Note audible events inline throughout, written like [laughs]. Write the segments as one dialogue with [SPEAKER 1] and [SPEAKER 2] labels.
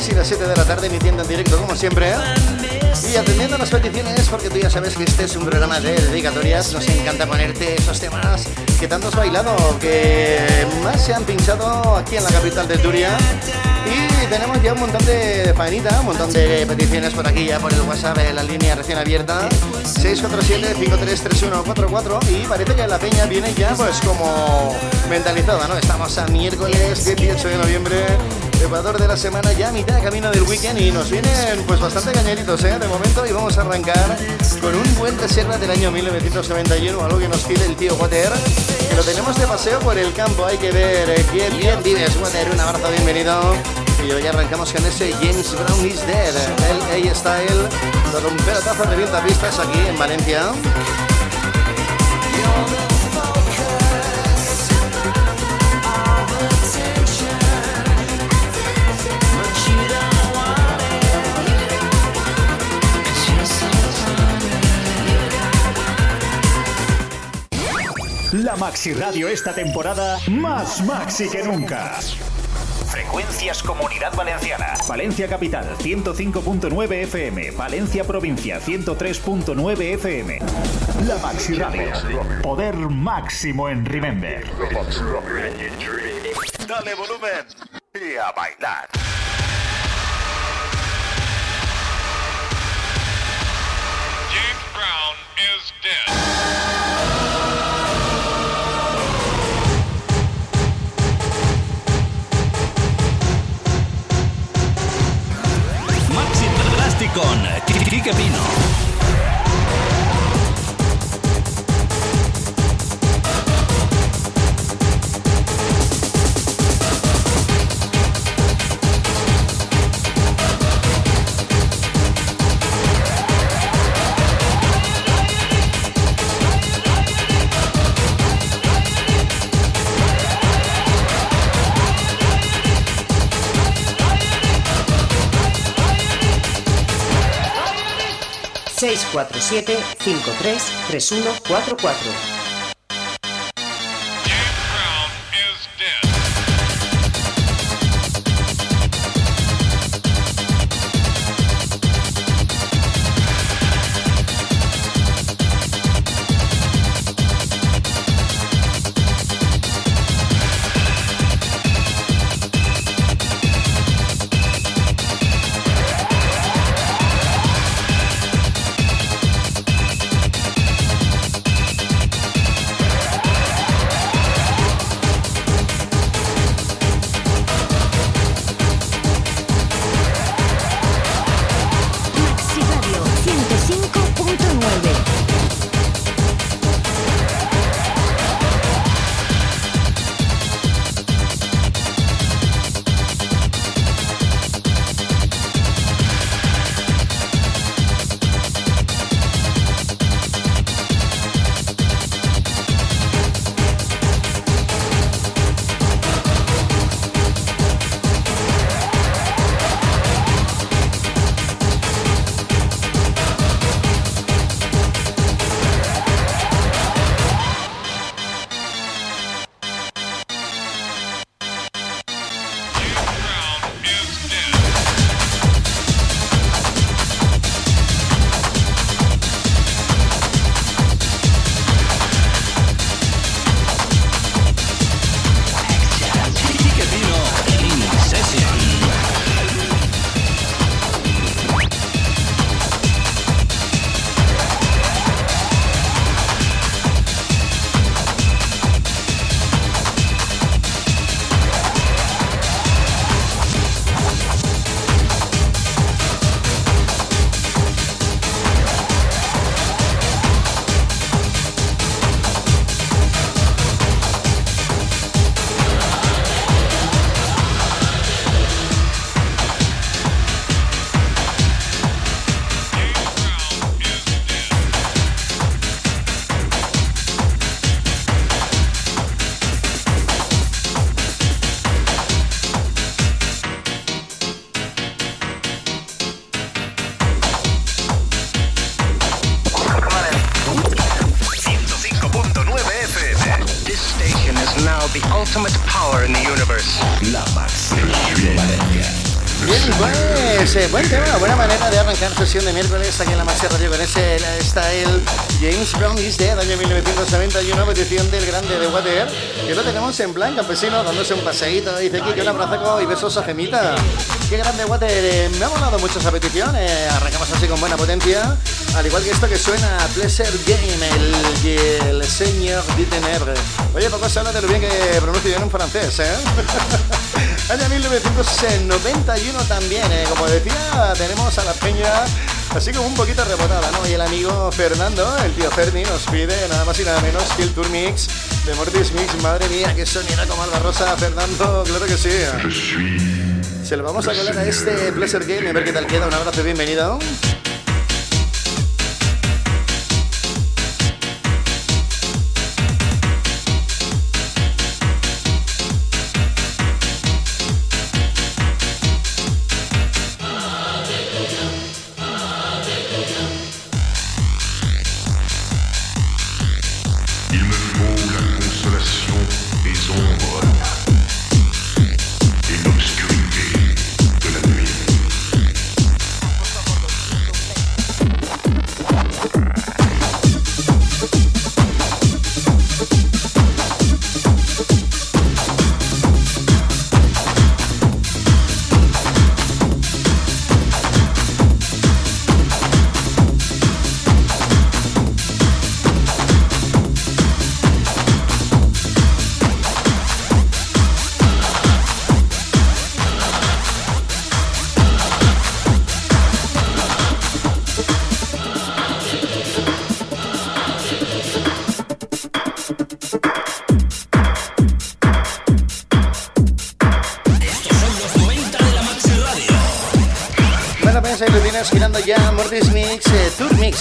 [SPEAKER 1] 6 y las 7 de la tarde, emitiendo en directo, como siempre. Y atendiendo las peticiones, porque tú ya sabes que este es un programa de dedicatorias, nos encanta ponerte esos temas que tanto has bailado, que más se han pinchado aquí en la capital de Turia. Y tenemos ya un montón de faenita, un montón de peticiones por aquí ya por el WhatsApp, la línea recién abierta, 647-533144 y parece que la peña viene ya pues como mentalizada, ¿no? Estamos a miércoles 18 de noviembre, Ecuador de la semana, ya mitad de camino del weekend y nos vienen pues bastante cañeritos, ¿eh? De momento y vamos a arrancar con un buen reserva del año 1991, algo que nos pide el tío Water, que lo tenemos de paseo por el campo, hay que ver eh, qué bien vives, Water, un abrazo, bienvenido. Y hoy arrancamos con ese James Brown is Dead, el A-Style, todo un pelotazo de 20 pistas aquí en Valencia.
[SPEAKER 2] Maxi Radio esta temporada más maxi que nunca. Frecuencias Comunidad Valenciana. Valencia Capital 105.9 FM. Valencia Provincia 103.9 FM. La Maxi Radio. Poder máximo en Remember.
[SPEAKER 3] Dale volumen y a bailar.
[SPEAKER 4] James Brown is dead.
[SPEAKER 5] con
[SPEAKER 1] Kiki Capino. 647 533144 de miércoles aquí en la Maxi Radio con ese style James Brown is Dead, año 1991, petición del grande de Water, que lo tenemos en plan campesino, dándose un paseíto, dice aquí que un abrazo y besos a Gemita. Qué grande Water, eh, me ha molado mucho esa petición, eh, arrancamos así con buena potencia, al igual que esto que suena Pleasure Game, el, el señor Ditener. Oye, poco se habla de lo bien que pronuncio yo en francés, ¿eh? [laughs] Año 1991 también, ¿eh? como decía, tenemos a la peña así como un poquito rebotada, ¿no? Y el amigo Fernando, el tío Ferni, nos pide nada más y nada menos que el Tour Mix de Mortis Mix. Madre mía, qué sonido como Alba Rosa, Fernando, claro que sí. Se lo vamos a colar a este Pleasure Game, a ver qué tal queda. Un abrazo, bienvenido.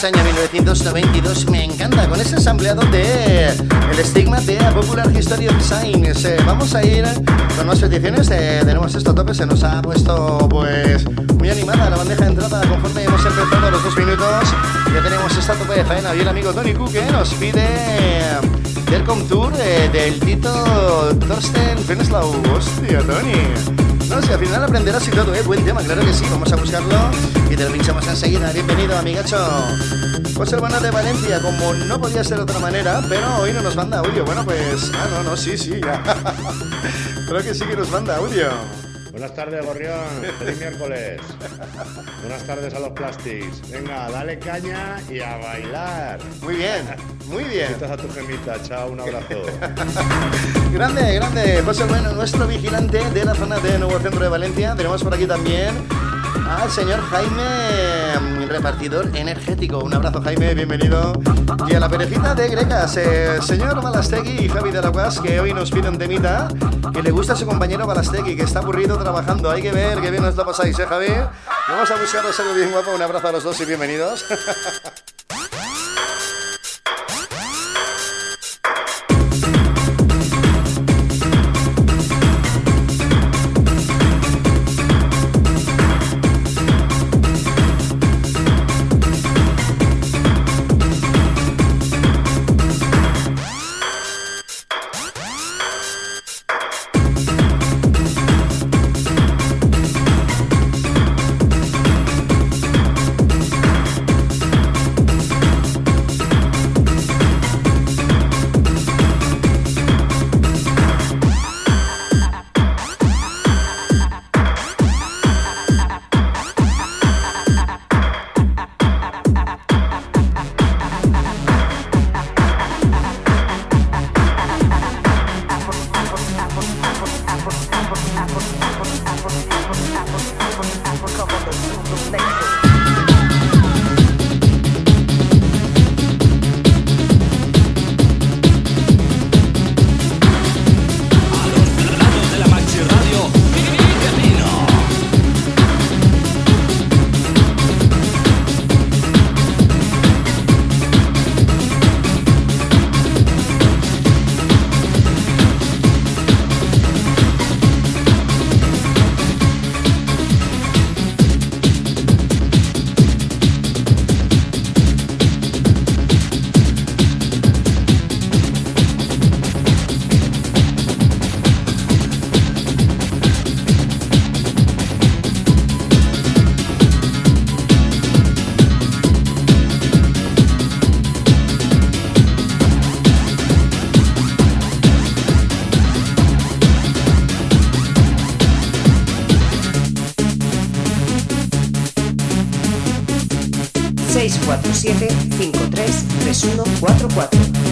[SPEAKER 1] Año 1992. Me encanta con ese ampliado de el estigma de Popular History of Science. vamos a ir con más peticiones. tenemos esto a tope, se nos ha puesto pues muy animada la bandeja de entrada conforme hemos empezado los dos minutos. Ya tenemos esta tope de faena y el amigo Tony Cook nos pide Welcome Tour eh, del Tito Thorsten Fenslau. Hostia, Tony. No sé, al final aprenderás y todo, ¿eh? Buen tema, claro que sí. Vamos a buscarlo y te lo pinchamos enseguida. Bienvenido, amigacho. José Urbano de Valencia, como no podía ser de otra manera, pero hoy no nos manda audio. Bueno, pues. Ah, no, no, sí, sí. [laughs] Creo que sí que nos manda audio.
[SPEAKER 6] Buenas tardes, Gorrión. Feliz miércoles. Buenas tardes a los Plastics. Venga, dale caña y a bailar.
[SPEAKER 1] Muy bien, muy bien.
[SPEAKER 6] Estás a tu gemita. Chao, un abrazo. [laughs]
[SPEAKER 1] grande, grande. José Bueno, nuestro vigilante de la zona de Nuevo Centro de Valencia. Tenemos por aquí también al señor Jaime, repartidor energético. Un abrazo, Jaime, bienvenido. Y a la perejita de Grecas, eh, señor Balastegui y Javi de la Guas, que hoy nos piden temita, que le gusta a su compañero Balastegui, que está aburrido trabajando. Hay que ver qué bien nos lo pasáis, ¿eh, Javi? Vamos a buscaros algo bien guapo. Un abrazo a los dos y bienvenidos. [laughs]
[SPEAKER 7] 647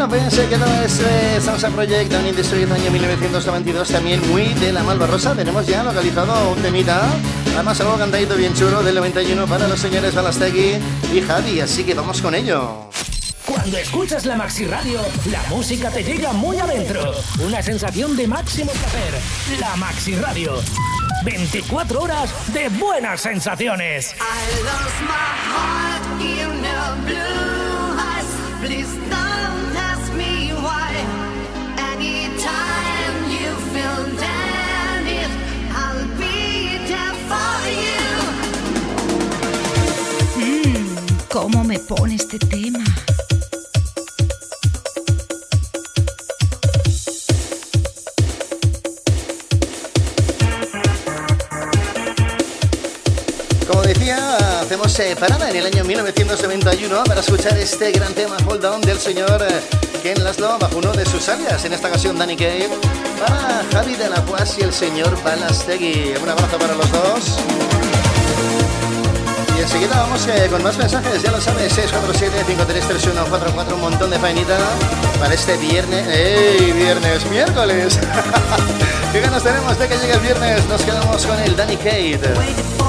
[SPEAKER 8] Bueno, pues se quedó ese Salsa Project Down Industry del año 1992, también muy de la Malvarrosa. Tenemos ya localizado un temita, además algo cantadito bien chulo del 91 para los señores Balastegui y Javi, así que vamos con ello.
[SPEAKER 9] Cuando escuchas la Maxi Radio, la música te llega muy adentro. Una sensación de máximo placer. La Maxi Radio. 24 horas de buenas sensaciones.
[SPEAKER 10] I lost my heart
[SPEAKER 11] ¿cómo me pone este tema?
[SPEAKER 8] Como decía, hacemos eh, parada en el año 1991 para escuchar este gran tema Hold On del señor eh, Ken Laszlo bajo uno de sus alias, en esta ocasión Danny Cave, para Javi de la Paz y el señor Balastegui. Un abrazo para los dos. Y enseguida vamos eh, con más mensajes, ya lo sabes, 647-533144, un montón de faenita para este viernes, ¡ey! Viernes, miércoles. [laughs] ¿Qué ganas tenemos de que llegue el viernes? Nos quedamos con el Danny Cave.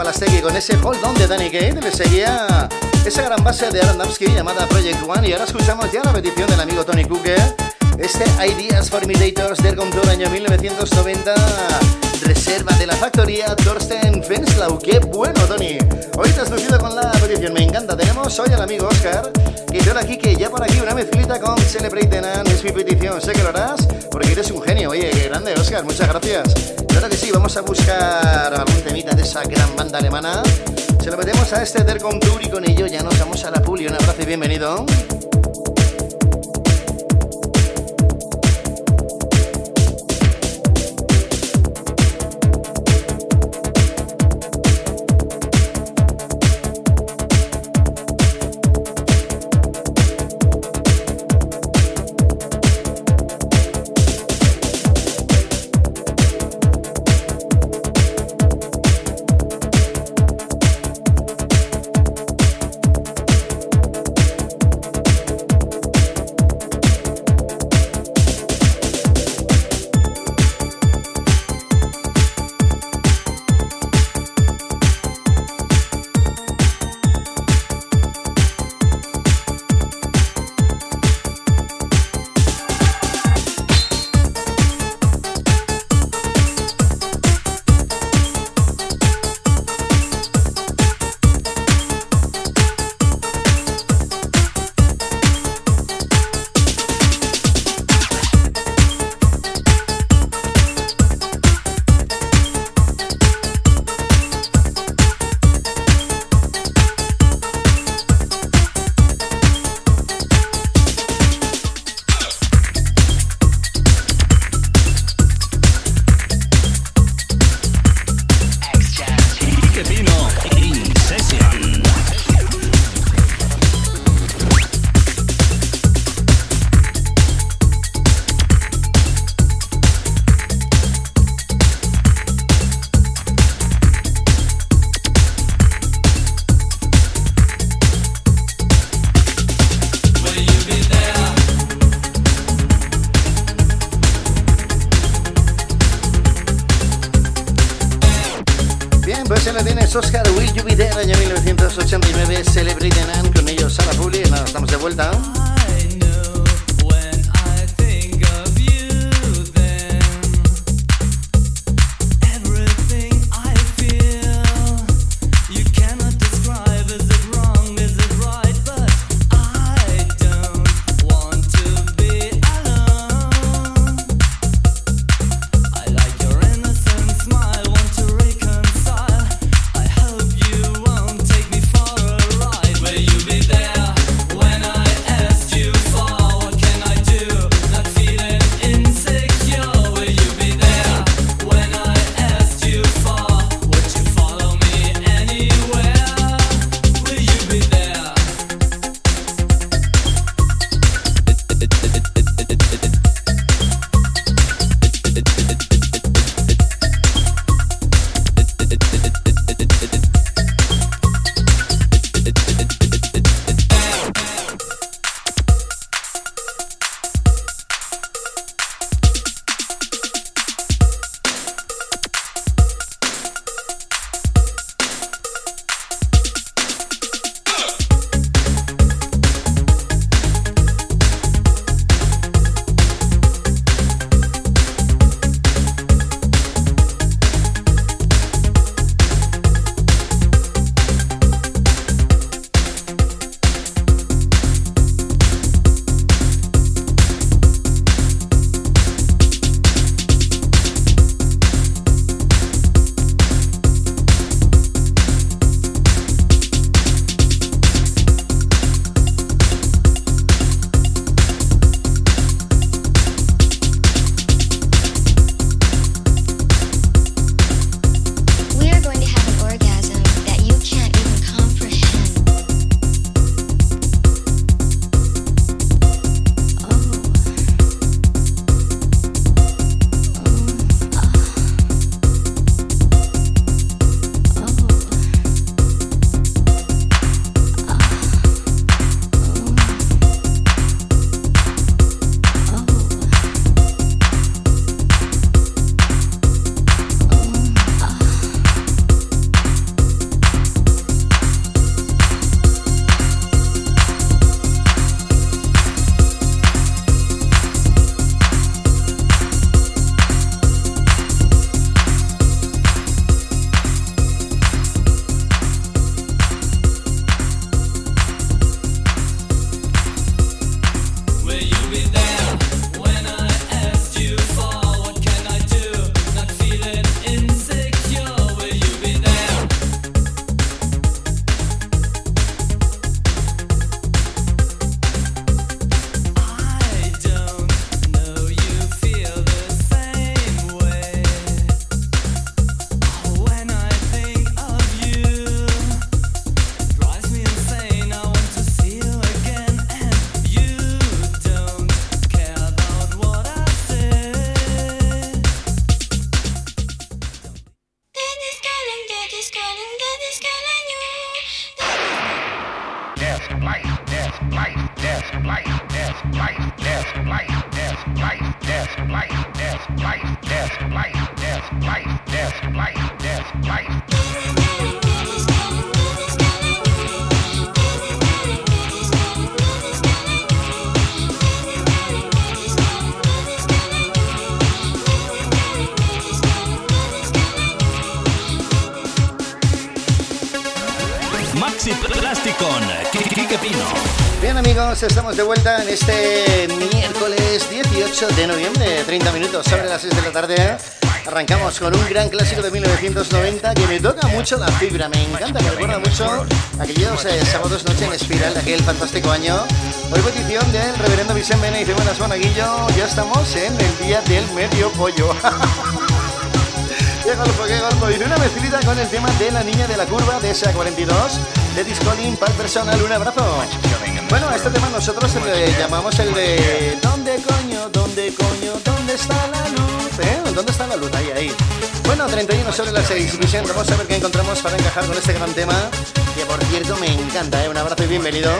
[SPEAKER 1] Balastegui con ese hold on de Danny Kate, le seguía esa gran base de Aaron Damsky llamada Project One y ahora escuchamos ya la petición del amigo Tony Cooker, este Ideas for Imitators del Contour año 1990, reserva de la factoría Thorsten Fenslau, qué bueno Tony, hoy te has lucido con la petición, me encanta, tenemos hoy al amigo Oscar, que yo aquí que ya por aquí una mezclita con Celebrate Nan es mi petición, sé que lo harás porque eres un genio, oye, qué grande Oscar, muchas gracias. Claro que sí, vamos a buscar algún temita de esa gran banda alemana. Se lo metemos a este Dercom Tour y con ello ya nos vamos a la puli. Un abrazo y bienvenido. Lo tienes Oscar Will You Be año 1989, Celebrate Nan con ellos a la puli. Nada, estamos de vuelta. Estamos de vuelta en este miércoles 18 de noviembre, 30 minutos sobre las 6 de la tarde. Arrancamos con un gran clásico de 1990 que me toca mucho la fibra, me encanta, me recuerda mucho aquellos eh, sábados noche en espiral de aquel fantástico año. Hoy petición del reverendo Vicente Mena y dice buenas Monaguillo, ya estamos en el día del medio pollo. [laughs] Qué golfo, qué golfo. Dice una mezclita con el tema de la niña de la curva de SA42 de Discolin Pal Personal. Un abrazo. Bueno, este tema nosotros le llamamos el de ¿Dónde coño? ¿Dónde coño? ¿Dónde está la luz? ¿Eh? ¿Dónde está la luz? Ahí, ahí. Bueno, 31 sobre las 6. Vicente, vamos a ver qué encontramos para encajar con este gran tema. Que por cierto me encanta, ¿eh? Un abrazo y bienvenido.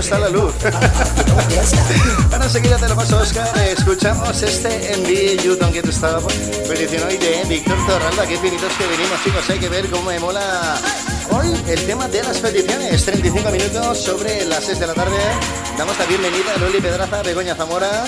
[SPEAKER 5] De
[SPEAKER 1] ¿Dónde coño está la luz? [laughs] Ahora enseguida te lo paso, Oscar. Escuchamos este en The You Don't Get Stop, petición hoy de Víctor Torralba. Qué finitos que venimos, chicos. Hay que ver cómo me mola hoy el tema de las peticiones. 35 minutos sobre las 6 de la tarde. Damos la bienvenida a Loli Pedraza, Begoña Zamora.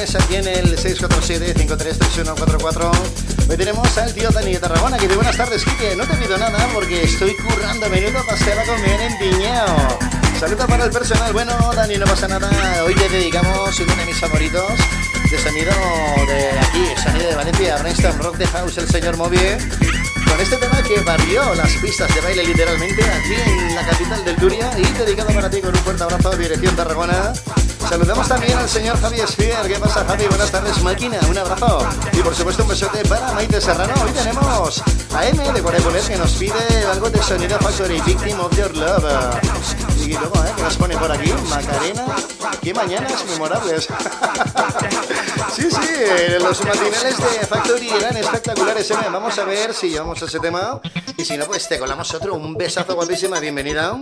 [SPEAKER 1] Aquí en el 647-533144. Hoy tenemos al tío Dani de Tarragona que dice buenas tardes, Kike. No te pido nada porque estoy currando menudo pastel a comer en Piñao. Saludos para el personal. Bueno, Dani, no pasa nada. Hoy te dedicamos uno de mis favoritos de sonido de aquí, sonido de Valencia, Brainstorm Rock de House, el señor Movie. Con este tema que barrió las pistas de baile literalmente aquí en la capital del Turia y dedicado para ti con un fuerte abrazo, dirección Tarragona. Saludamos también al señor Javi Esfier. ¿Qué pasa, Javi? Buenas tardes, máquina. Un abrazo. Y por supuesto, un besote para Maite Serrano. Hoy tenemos a M de Corepoler que nos pide algo de sonido Factory Victim of Your Love. Y luego, ¿eh? que nos pone por aquí? Macarena. Qué mañanas memorables. [laughs] sí, sí, eh, los matinales de Factory eran espectaculares. M. Vamos a ver si llevamos ese tema. Y si no, pues te colamos otro. Un besazo guapísima. Bienvenida.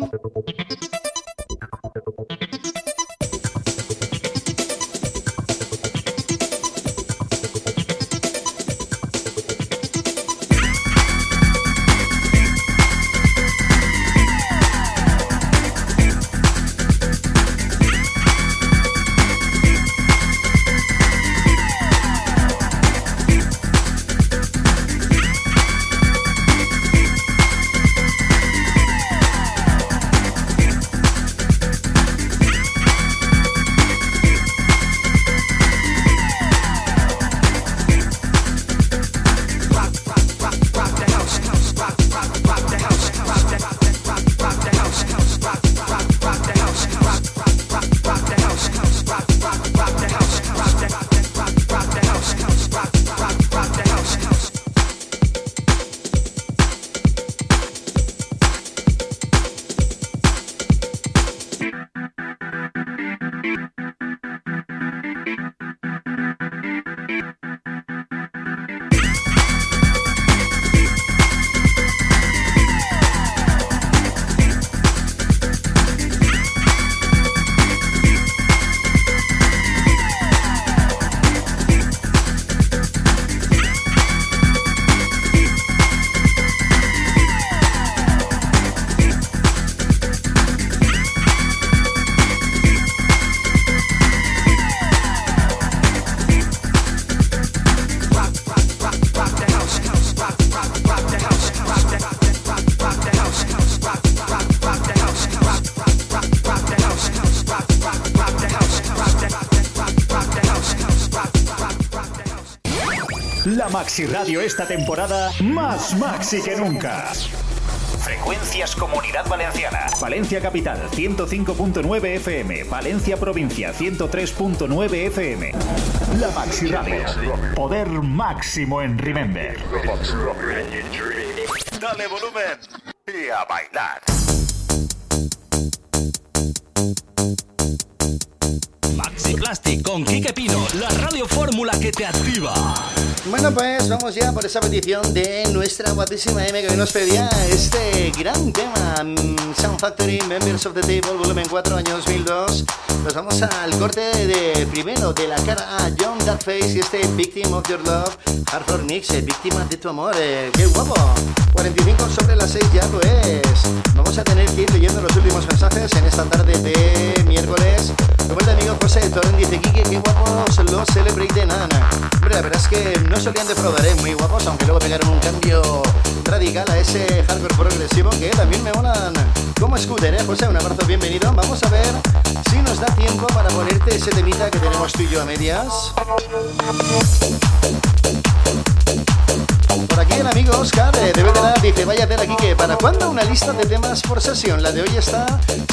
[SPEAKER 2] Maxi Radio esta temporada más maxi que nunca. Frecuencias Comunidad Valenciana. Valencia Capital 105.9 FM. Valencia Provincia 103.9 FM. La Maxi Radio. Poder máximo en Remember.
[SPEAKER 3] Dale volumen y a bailar.
[SPEAKER 5] Con Quique Pino, la radio fórmula que te activa.
[SPEAKER 1] Bueno, pues vamos ya por esa petición de nuestra guapísima M que nos pedía este gran tema, mm, Sound Factory, Members of the Table, volumen 4, año 2002. Nos vamos al corte de primero de la cara a John Darkface y este Victim of Your Love, Hardcore Mix, eh, víctima de tu amor, eh, qué guapo. 45 sobre las 6 ya pues. Vamos a tener que ir leyendo los últimos mensajes en esta tarde de miércoles. Como el amigo José Torren dice, Kike, qué guapos los Celebrate Nana. Hombre, la verdad es que no solían defraudar, ¿eh? muy guapos, aunque luego pegaron un cambio radical a ese hardcore progresivo que también me molan como scooter, ¿eh? José, un abrazo, bienvenido. Vamos a ver si nos da tiempo para ponerte ese temita que tenemos tú y yo a medias. Aquí el amigo Oscar eh, de Veteran dice, vaya tela aquí que ¿para cuándo una lista de temas por sesión? La de hoy está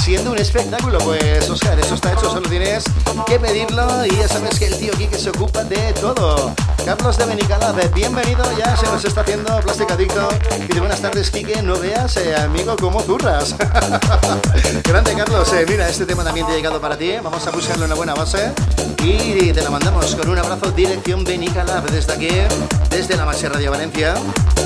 [SPEAKER 1] siendo un espectáculo. Pues Oscar, eso está hecho, solo tienes que pedirlo y ya sabes que el tío Kike se ocupa de todo. Carlos de Benicalab, bienvenido, ya se nos está haciendo Plastic Adicto. Y de buenas tardes, Kike, no veas, eh, amigo, cómo zurras. [laughs] Grande, Carlos, eh, mira, este tema también te ha llegado para ti, vamos a buscarle una buena base y te la mandamos con un abrazo dirección Benicalab desde aquí, desde la Maxi Radio Valencia.
[SPEAKER 12] show.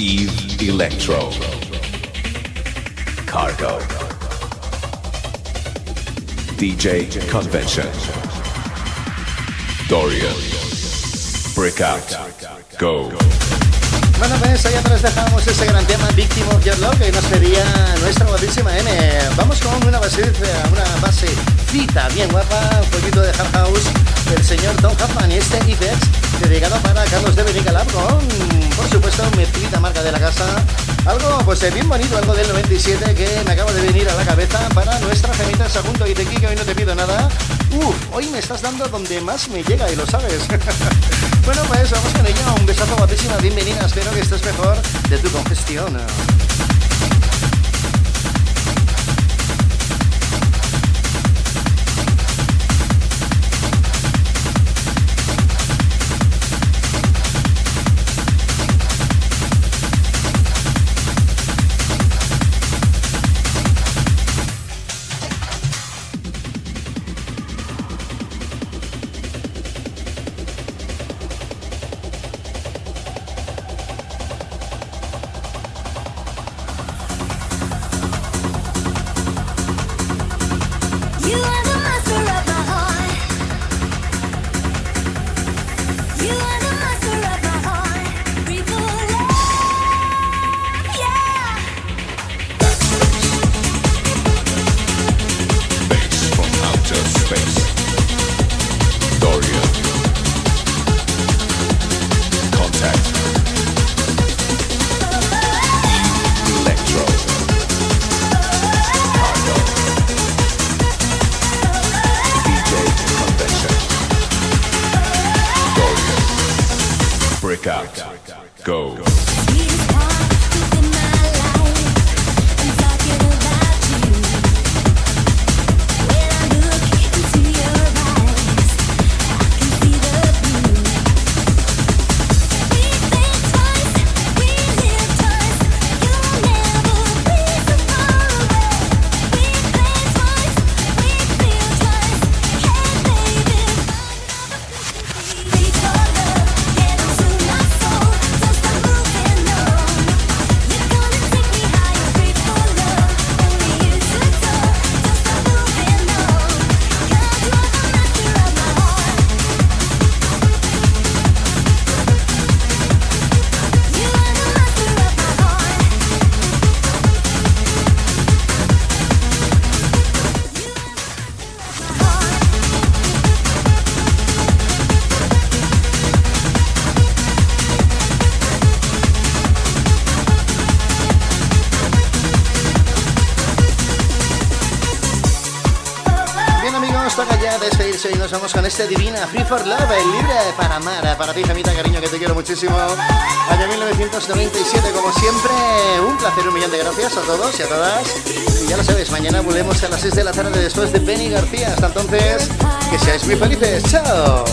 [SPEAKER 12] Eve Electro. Cargo. DJ Convention. Dorian. Break out. Go.
[SPEAKER 1] Bueno, pues ahí atrás dejamos ese gran tema Victim of Your Love que nos pedía nuestra guapísima M. Vamos con una base, una base cita bien guapa, un poquito de hard house del señor Tom Huffman y este IFEX dedicado para Carlos de Benicalab con, por supuesto, mi marca de la casa. Algo pues eh, bien bonito, algo del 97 que me acaba de venir a la cabeza para nuestra gemita Sagunto y Tequi, que hoy no te pido nada. Uf, hoy me estás dando donde más me llega y lo sabes. [laughs] bueno, pues vamos con ella. Un besazo guapísima, bienvenida. Espero que estés mejor de tu congestión. Vamos con este divina Free for Love, el libre para amar. Para ti, Gemita, cariño, que te quiero muchísimo. Año 1997, como siempre, un placer, un millón de gracias a todos y a todas. Y ya lo sabéis, mañana volvemos a las 6 de la tarde después de Penny García. Hasta entonces, que seáis muy felices. ¡Chao!